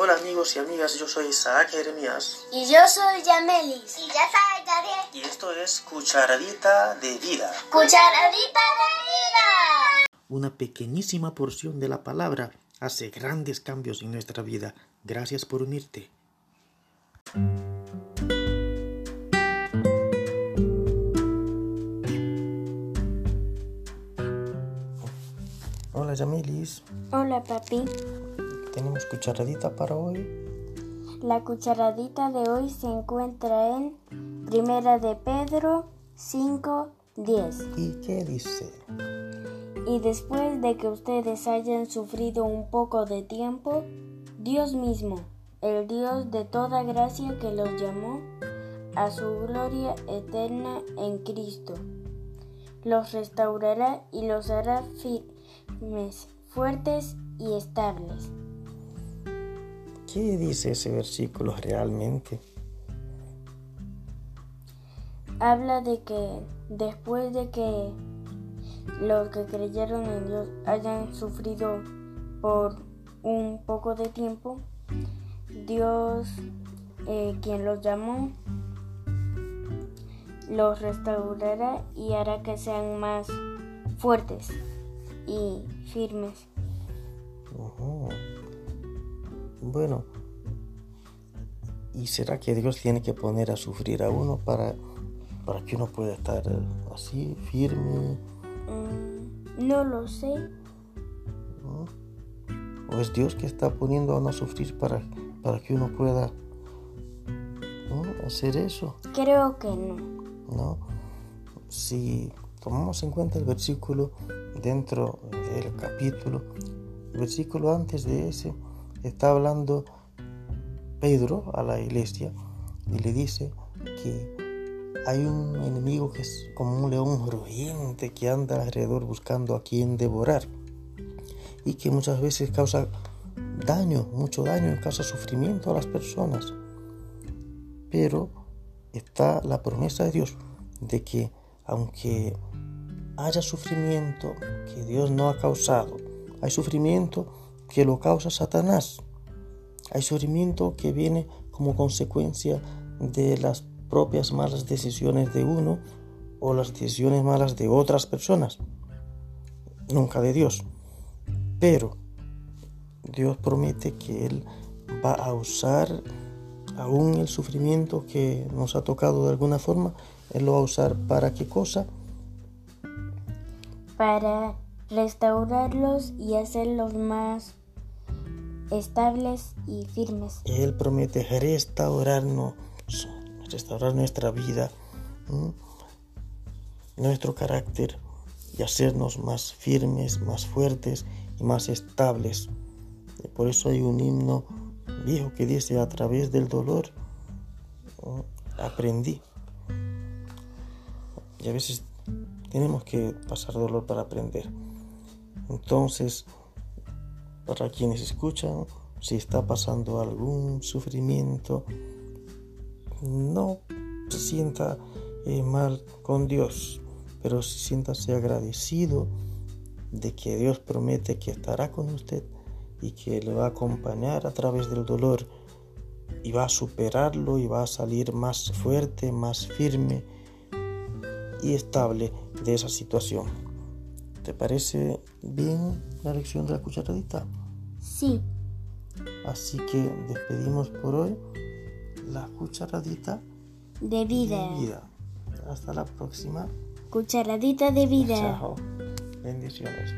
Hola amigos y amigas, yo soy Isaac Jeremías Y yo soy Yamelis. Y yo soy Gabriel. y esto es Cucharadita de Vida, Cucharadita de vida. una pequeñísima porción de la palabra hace grandes cambios en nuestra vida. Gracias por unirte. Hola Yamelis, Hola papi. Tenemos cucharadita para hoy. La cucharadita de hoy se encuentra en Primera de Pedro 5, 10. ¿Y qué dice? Y después de que ustedes hayan sufrido un poco de tiempo, Dios mismo, el Dios de toda gracia que los llamó a su gloria eterna en Cristo, los restaurará y los hará firmes, fuertes y estables. ¿Qué dice ese versículo realmente? habla de que después de que los que creyeron en Dios hayan sufrido por un poco de tiempo, Dios, eh, quien los llamó, los restaurará y hará que sean más fuertes y firmes. Ujú. Bueno, ¿y será que Dios tiene que poner a sufrir a uno para, para que uno pueda estar eh, así, firme? Mm, no lo sé, ¿no? ¿O es Dios que está poniendo a uno a sufrir para, para que uno pueda ¿no? hacer eso? creo que no. ¿no? Si tomamos en cuenta el versículo dentro del capítulo, el versículo antes de ese está hablando Pedro a la iglesia y le dice que hay un enemigo que es como un león rugiente que anda alrededor buscando a quien devorar y que muchas veces causa daño, mucho daño, causa sufrimiento a las personas. Pero está la promesa de Dios de que aunque haya sufrimiento que Dios no ha causado, hay sufrimiento que lo causa Satanás, hay sufrimiento que viene como consecuencia de las propias malas decisiones de uno o las decisiones malas de otras personas, nunca de Dios. Pero Dios promete que Él va a usar aún el sufrimiento que nos ha tocado de alguna forma, Él lo va a usar para qué cosa? para restaurarlos y hacerlos más estables y firmes. Él promete restaurarnos, restaurar nuestra vida, nuestro carácter y hacernos más firmes, más fuertes y más estables. Por eso hay un himno viejo que dice, a través del dolor aprendí. Y a veces tenemos que pasar dolor para aprender. Entonces, para quienes escuchan, si está pasando algún sufrimiento, no se sienta eh, mal con Dios, pero siéntase agradecido de que Dios promete que estará con usted y que le va a acompañar a través del dolor y va a superarlo y va a salir más fuerte, más firme y estable de esa situación. ¿Te parece bien la lección de la cucharadita? Sí, Así que despedimos por hoy la cucharadita de vida. de vida. Hasta la próxima. Cucharadita de vida. Chao. Bendiciones.